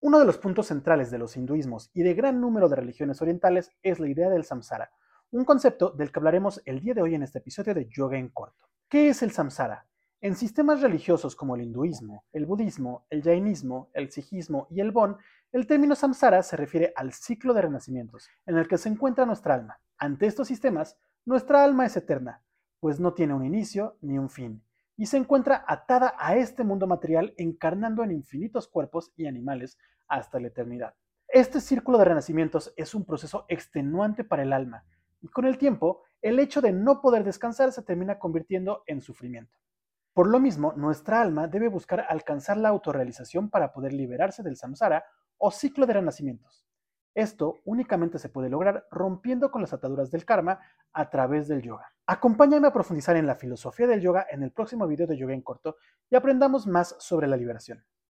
Uno de los puntos centrales de los hinduismos y de gran número de religiones orientales es la idea del samsara, un concepto del que hablaremos el día de hoy en este episodio de Yoga en Corto. ¿Qué es el samsara? En sistemas religiosos como el hinduismo, el budismo, el jainismo, el sijismo y el bon, el término samsara se refiere al ciclo de renacimientos en el que se encuentra nuestra alma. Ante estos sistemas, nuestra alma es eterna, pues no tiene un inicio ni un fin, y se encuentra atada a este mundo material encarnando en infinitos cuerpos y animales hasta la eternidad. Este círculo de renacimientos es un proceso extenuante para el alma, y con el tiempo, el hecho de no poder descansar se termina convirtiendo en sufrimiento. Por lo mismo, nuestra alma debe buscar alcanzar la autorrealización para poder liberarse del samsara o ciclo de renacimientos. Esto únicamente se puede lograr rompiendo con las ataduras del karma a través del yoga. Acompáñame a profundizar en la filosofía del yoga en el próximo video de Yoga en Corto y aprendamos más sobre la liberación.